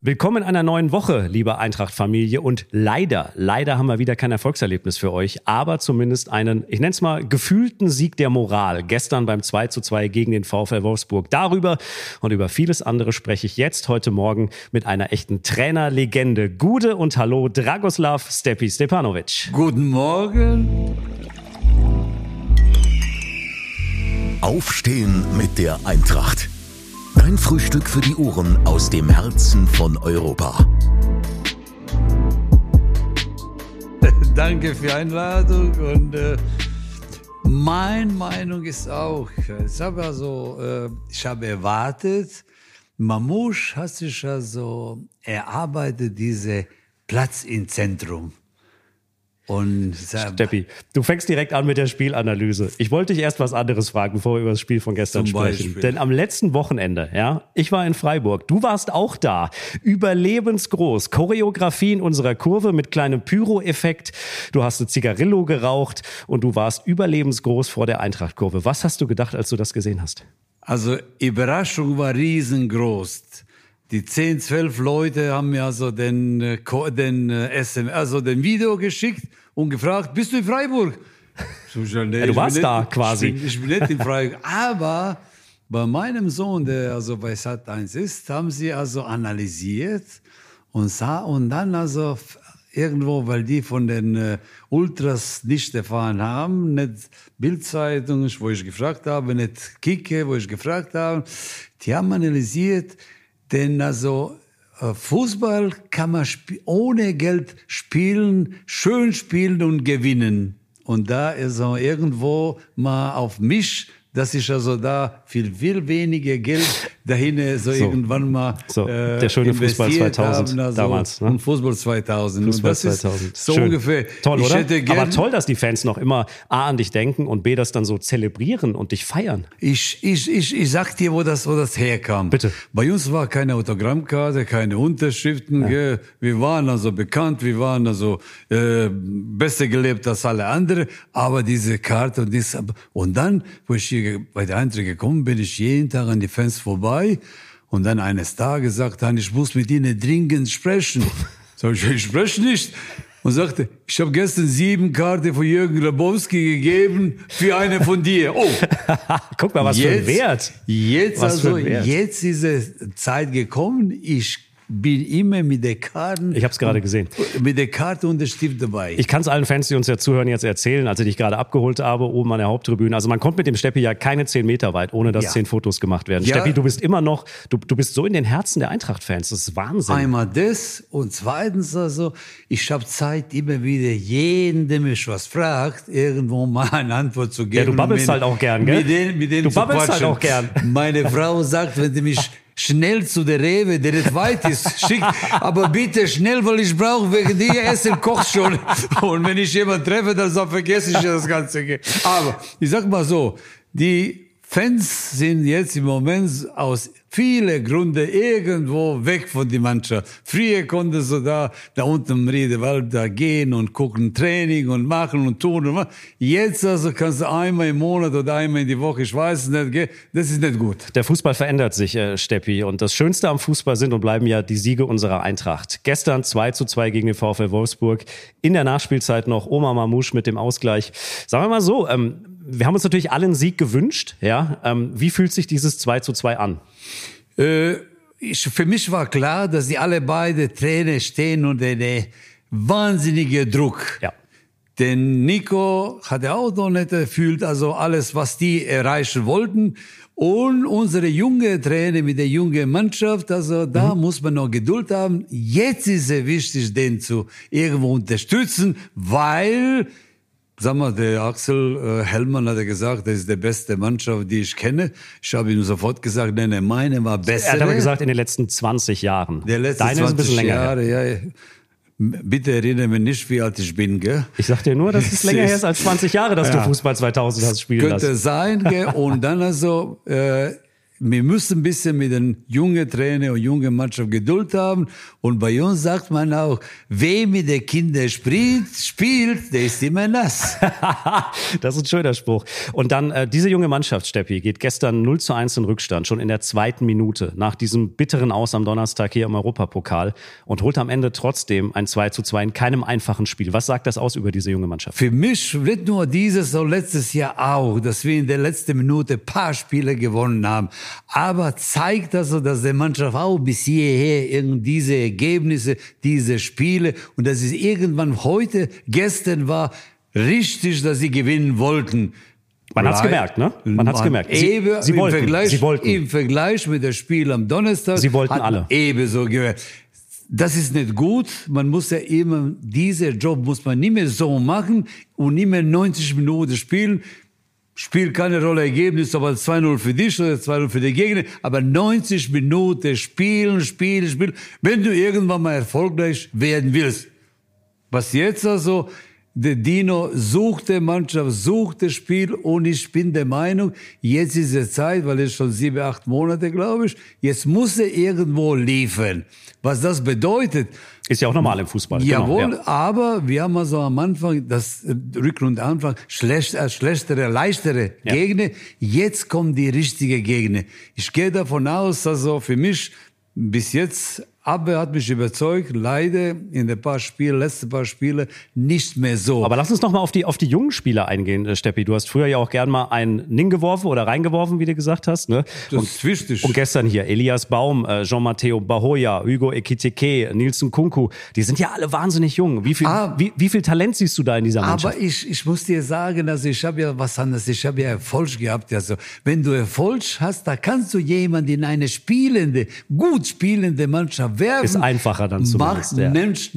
Willkommen in einer neuen Woche, liebe Eintracht-Familie. Und leider, leider haben wir wieder kein Erfolgserlebnis für euch, aber zumindest einen, ich nenne es mal, gefühlten Sieg der Moral. Gestern beim 2 zu 2 gegen den VfL Wolfsburg. Darüber und über vieles andere spreche ich jetzt heute Morgen mit einer echten Trainerlegende. Gude und Hallo, Dragoslav Stepi Stepanovic. Guten Morgen. Aufstehen mit der Eintracht. Dein Frühstück für die Ohren aus dem Herzen von Europa. Danke für die Einladung und äh, meine Meinung ist auch, ich habe also, äh, ich habe erwartet, Mamouche hat sich also erarbeitet, diese Platz im Zentrum. Und Steppi, du fängst direkt an mit der Spielanalyse. Ich wollte dich erst was anderes fragen, bevor wir über das Spiel von gestern sprechen. Beispiel. Denn am letzten Wochenende, ja, ich war in Freiburg, du warst auch da. Überlebensgroß. Choreografie in unserer Kurve mit kleinem Pyro-Effekt. Du hast eine Zigarillo geraucht und du warst überlebensgroß vor der Eintrachtkurve. Was hast du gedacht, als du das gesehen hast? Also, Überraschung war riesengroß. Die 10, 12 Leute haben mir also den, äh, den SM, äh, also den Video geschickt und gefragt, bist du in Freiburg? So, nee, ja, du warst da nicht, quasi. Ich bin, ich bin nicht in Freiburg. Aber bei meinem Sohn, der also bei Sat1 ist, haben sie also analysiert und sah und dann also irgendwo, weil die von den äh, Ultras nicht erfahren haben, nicht Bildzeitung, wo ich gefragt habe, nicht Kicke, wo ich gefragt habe, die haben analysiert, denn also Fußball kann man ohne Geld spielen, schön spielen und gewinnen. Und da ist auch irgendwo mal auf mich dass ich also da viel, viel weniger Geld dahin so, so irgendwann mal so, äh, der schöne Fußball 2000 haben, also, damals. Ne? Und Fußball 2000. Fußball und das 2000. Ist so Schön. ungefähr. Toll, oder? Aber toll, dass die Fans noch immer A an dich denken und B das dann so zelebrieren und dich feiern. Ich, ich, ich, ich sag dir, wo das, wo das herkam. Bitte. Bei uns war keine Autogrammkarte, keine Unterschriften. Ja. Wir waren also bekannt, wir waren also äh, besser gelebt als alle anderen. Aber diese Karte und das, und dann, wo ich hier bei der Eintracht gekommen bin, ich jeden Tag an die Fans vorbei und dann eines Tages sagte er, ich muss mit Ihnen dringend sprechen. Sag ich, ich spreche nicht. Und sagte, ich habe gestern sieben Karten von Jürgen Grabowski gegeben für eine von dir. Oh, guck mal, was jetzt, für ein Wert. Jetzt was also, jetzt ist es Zeit gekommen. Ich bin immer mit der Karte. Ich habe es gerade gesehen. Mit der Karte und der Stift dabei. Ich kann es allen Fans, die uns ja zuhören, jetzt erzählen, als ich dich gerade abgeholt habe, oben an der Haupttribüne. Also man kommt mit dem Steppi ja keine zehn Meter weit, ohne dass ja. zehn Fotos gemacht werden. Ja. Steppi, du bist immer noch, du, du bist so in den Herzen der Eintracht-Fans. Das ist Wahnsinn. Einmal das und zweitens also, ich habe Zeit, immer wieder jeden, der mich was fragt, irgendwo mal eine Antwort zu geben. Ja, du babbelst mit, halt auch gern, gell? Mit denen, mit denen du babbelst halt auch gern. Meine Frau sagt, wenn du mich schnell zu der Rewe, der nicht weit ist, schickt, aber bitte schnell, weil ich brauche wegen dir Essen kocht schon. Und wenn ich jemanden treffe, dann vergesse ich das Ganze. Aber ich sag mal so, die Fans sind jetzt im Moment aus vielen Gründen irgendwo weg von der Mannschaft. Früher konnte so da, da unten im Riedewald da gehen und gucken Training und machen und tun und machen. Jetzt also kannst du einmal im Monat oder einmal in die Woche, ich weiß es nicht, das ist nicht gut. Der Fußball verändert sich, äh, Steppi. Und das Schönste am Fußball sind und bleiben ja die Siege unserer Eintracht. Gestern 2 zu 2 gegen den VfL Wolfsburg. In der Nachspielzeit noch Oma Mamouche mit dem Ausgleich. Sagen wir mal so, ähm, wir haben uns natürlich alle einen Sieg gewünscht. Ja? Ähm, wie fühlt sich dieses 2 zu 2 an? Äh, ich, für mich war klar, dass die alle beide Trainer stehen unter der wahnsinnige Druck. Ja. Denn Nico hat er auch noch nicht erfüllt, also alles, was die erreichen wollten. Und unsere junge Trainer mit der jungen Mannschaft, also da mhm. muss man noch Geduld haben. Jetzt ist es wichtig, den zu irgendwo unterstützen, weil Sag mal, der Axel äh, Hellmann hat ja gesagt, das ist die beste Mannschaft, die ich kenne. Ich habe ihm sofort gesagt, nein, nein, meine war besser. Er hat aber gesagt, in den letzten 20 Jahren. Der letzten Deine 20 ist ein bisschen länger Jahre, her. ja. Bitte erinnere mich nicht, wie alt ich bin, gell? Ich sag dir nur, dass es länger her ist als 20 Jahre, dass ja. du Fußball 2000 hast spielen Könnte lassen. sein, gell? Und dann also, äh, wir müssen ein bisschen mit den jungen Trainer und jungen Mannschaft Geduld haben. Und bei uns sagt man auch, wer mit den Kindern spielt, spielt, der ist immer nass. das ist ein schöner Spruch. Und dann, äh, diese junge Mannschaft, Steppi, geht gestern 0 zu 1 in Rückstand, schon in der zweiten Minute, nach diesem bitteren Aus am Donnerstag hier im Europapokal und holt am Ende trotzdem ein 2 zu 2 in keinem einfachen Spiel. Was sagt das aus über diese junge Mannschaft? Für mich nicht nur dieses, so letztes Jahr auch, dass wir in der letzten Minute paar Spiele gewonnen haben aber zeigt also, dass der Mannschaft auch bis hierher irgendwie diese Ergebnisse, diese Spiele und dass es irgendwann heute, gestern war, richtig, dass sie gewinnen wollten. Man hat's gemerkt, ne? Man hat's gemerkt. Sie, Ebe, sie, wollten, Vergleich, sie wollten. Im Vergleich mit dem Spiel am Donnerstag. Sie wollten alle. Ebe so gehört. Das ist nicht gut. Man muss ja immer, dieser Job muss man nicht mehr so machen und nicht mehr 90 Minuten spielen spielt keine Rolle Ergebnis, aber 2-0 für dich oder 2-0 für die Gegner, aber 90 Minuten spielen, spielen, spielen, wenn du irgendwann mal erfolgreich werden willst. Was jetzt also, der Dino sucht die Mannschaft, sucht das Spiel und ich bin der Meinung, jetzt ist die Zeit, weil es schon sieben, acht Monate, glaube ich, jetzt muss er irgendwo liefern. Was das bedeutet, ist ja auch normal im Fußball. Genau, Jawohl, genau, ja. aber wir haben also am Anfang, das äh, Rückrunde Anfang, schlecht, äh, schlechtere, leichtere ja. Gegner. Jetzt kommen die richtigen Gegner. Ich gehe davon aus, also für mich bis jetzt aber hat mich überzeugt, leider in den paar Spielen, letzten paar Spiele nicht mehr so. Aber lass uns noch mal auf die, auf die jungen Spieler eingehen, äh, Steppi. Du hast früher ja auch gern mal einen Ning geworfen oder reingeworfen, wie du gesagt hast. Ne? Das und, ist wichtig. Und gestern hier Elias Baum, äh, Jean-Matteo Bahoya, Hugo Ekiteke, Nielsen Kunku, die sind ja alle wahnsinnig jung. Wie viel, ah, wie, wie viel Talent siehst du da in dieser Mannschaft? Aber ich, ich muss dir sagen, also ich habe ja was anderes. Ich habe ja Erfolg gehabt. Also wenn du Erfolg hast, da kannst du jemanden in eine spielende, gut spielende Mannschaft werfen. Ist einfach einfacher dann zumindest. Macht, ja. nimmst,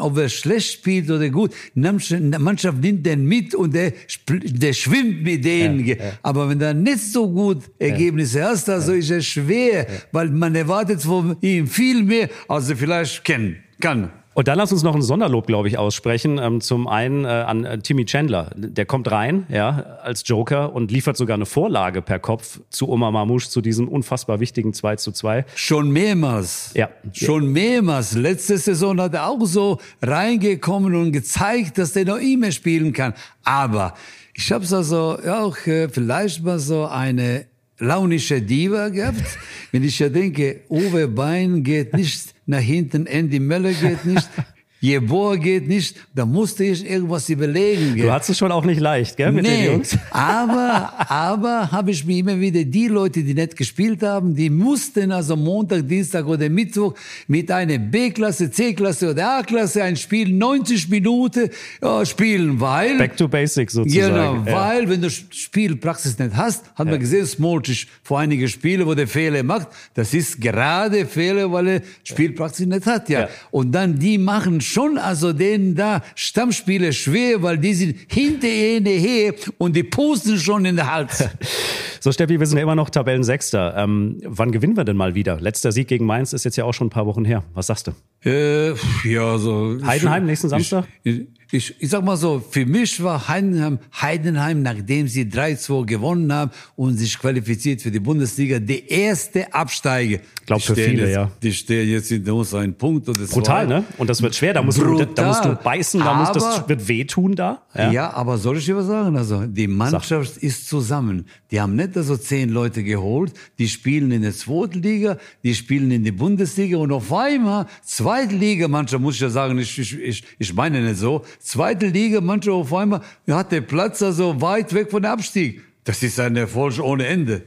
ob er schlecht spielt oder gut, Mannschaft nimmt den mit und der, der schwimmt mit denen. Ja, ja. Aber wenn du nicht so gut Ergebnisse hast, also ist es schwer, weil man erwartet von ihm viel mehr, als er vielleicht kennen kann. Und dann lass uns noch ein Sonderlob, glaube ich, aussprechen. Ähm, zum einen äh, an äh, Timmy Chandler. Der kommt rein, ja, als Joker und liefert sogar eine Vorlage per Kopf zu Omar Mamouche, zu diesem unfassbar wichtigen 2 zu 2. Schon mehrmals. Ja. Schon mehrmals. Letzte Saison hat er auch so reingekommen und gezeigt, dass der noch immer spielen kann. Aber ich habe also auch äh, vielleicht mal so eine launische Diva gehabt. Wenn ich ja denke, Uwe Bein geht nicht nach hinten, Andy Möller geht nicht, Jeboa geht nicht, da musste ich irgendwas überlegen. Gell? Du hattest es schon auch nicht leicht, gell, mit nee, den Jungs? aber, aber habe ich mir immer wieder die Leute, die nicht gespielt haben, die mussten also Montag, Dienstag oder Mittwoch mit einer B-Klasse, C-Klasse oder A-Klasse ein Spiel 90 Minuten ja, spielen, weil... Back to Basics sozusagen. Genau, ja. weil wenn du Spielpraxis nicht hast, hat ja. man gesehen, Smolcic vor einige Spiele, wo der Fehler macht, das ist gerade Fehler, weil er Spielpraxis nicht hat, ja. Und dann die machen schon also denen da Stammspieler schwer, weil die sind hinter ihnen her und die pusten schon in der Hals. So, Steffi, wir sind ja immer noch Tabellensechster. Ähm, wann gewinnen wir denn mal wieder? Letzter Sieg gegen Mainz ist jetzt ja auch schon ein paar Wochen her. Was sagst du? Äh, ja, so. Heidenheim nächsten Samstag? Ich, ich, ich sag mal so, für mich war Heidenheim, Heidenheim, nachdem sie 3-2 gewonnen haben und sich qualifiziert für die Bundesliga, der erste Absteiger. Ich glaube für viele, jetzt, ja. Die stehen jetzt in uns einen Punkt oder Brutal, zwei. ne? Und das wird schwer, da musst, du, da musst du beißen, da muss, das wird wehtun da. Ja. ja, aber soll ich dir was sagen? Also, die Mannschaft Sag. ist zusammen. Die haben nicht also zehn Leute geholt, die spielen in der zweiten Liga, die spielen in der Bundesliga und auf einmal, zweite Liga, Mannschaft muss ich ja sagen, ich, ich, ich, ich meine nicht so, zweite Liga, manche auf einmal hat der Platz also weit weg von der Abstieg. Das ist ein Erfolg ohne Ende.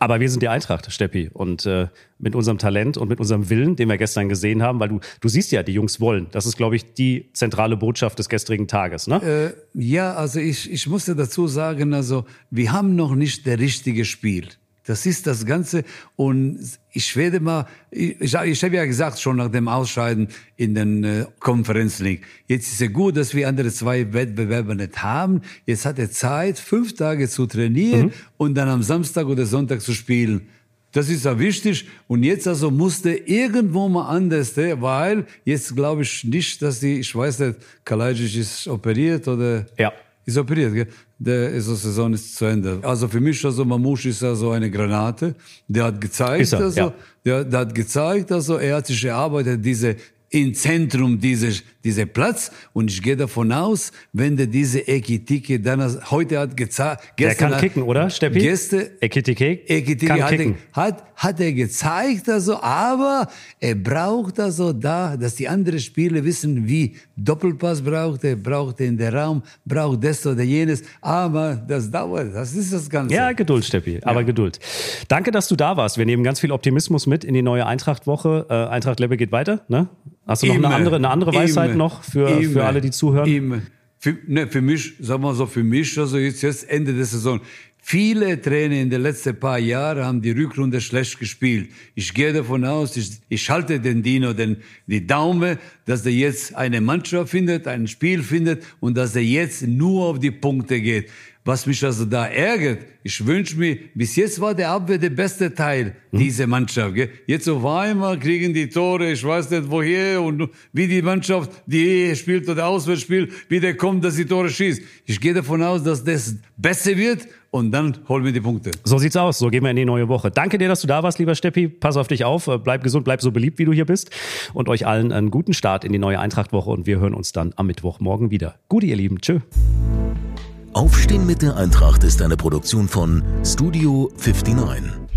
Aber wir sind die Eintracht, Steppi. Und äh, mit unserem Talent und mit unserem Willen, den wir gestern gesehen haben, weil du, du siehst ja, die Jungs wollen. Das ist, glaube ich, die zentrale Botschaft des gestrigen Tages, ne? Äh, ja, also ich, ich musste dazu sagen, also wir haben noch nicht der richtige Spiel. Das ist das Ganze. Und ich werde mal, ich, ich habe ja gesagt, schon nach dem Ausscheiden in den äh, Conference League, jetzt ist es gut, dass wir andere zwei Wettbewerber nicht haben. Jetzt hat er Zeit, fünf Tage zu trainieren mhm. und dann am Samstag oder Sonntag zu spielen. Das ist ja wichtig. Und jetzt also musste irgendwo mal anders, weil jetzt glaube ich nicht, dass die, ich weiß nicht, Kalajic ist operiert oder? Ja. Ist operiert, gell? Der die Saison ist zu Ende. Also für mich, also Mamouche ist also eine Granate. Der hat gezeigt, er, also, ja. der, der hat gezeigt, also er hat sich erarbeitet, diese im Zentrum dieses, dieser Platz. Und ich gehe davon aus, wenn der diese Ekitike dann heute hat gezeigt. Der kann kicken, oder, Steppi? Gestern, Ekitike, Ekitike hat, kicken. hat, hat er gezeigt, also, aber er braucht also da, dass die anderen Spieler wissen, wie Doppelpass braucht er, braucht er in der Raum, braucht das oder jenes. Aber das dauert, das ist das Ganze. Ja, Geduld, Steppi, aber ja. Geduld. Danke, dass du da warst. Wir nehmen ganz viel Optimismus mit in die neue Eintracht-Woche. Äh, Eintracht Lebbe geht weiter, ne? Hast du noch eine andere, eine andere Weisheit immer, noch für, immer, für alle, die zuhören? Immer. Für, ne, für mich, sagen wir so, für mich, also jetzt, jetzt Ende der Saison. Viele Trainer in den letzten paar Jahren haben die Rückrunde schlecht gespielt. Ich gehe davon aus, ich, ich halte den Dino den, die Daumen, dass er jetzt eine Mannschaft findet, ein Spiel findet und dass er jetzt nur auf die Punkte geht. Was mich also da ärgert, ich wünsche mir, bis jetzt war der Abwehr der beste Teil hm. dieser Mannschaft. Gell? Jetzt auf einmal kriegen die Tore, ich weiß nicht woher und wie die Mannschaft, die spielt oder auswärts spielt, wie der kommt, dass die Tore schießt. Ich gehe davon aus, dass das besser wird und dann holen wir die Punkte. So sieht's aus. So gehen wir in die neue Woche. Danke dir, dass du da warst, lieber Steppi. Pass auf dich auf. Bleib gesund, bleib so beliebt, wie du hier bist. Und euch allen einen guten Start in die neue Eintrachtwoche. Und wir hören uns dann am Mittwochmorgen wieder. Gute, ihr Lieben. Tschö. Aufstehen mit der Eintracht ist eine Produktion von Studio 59.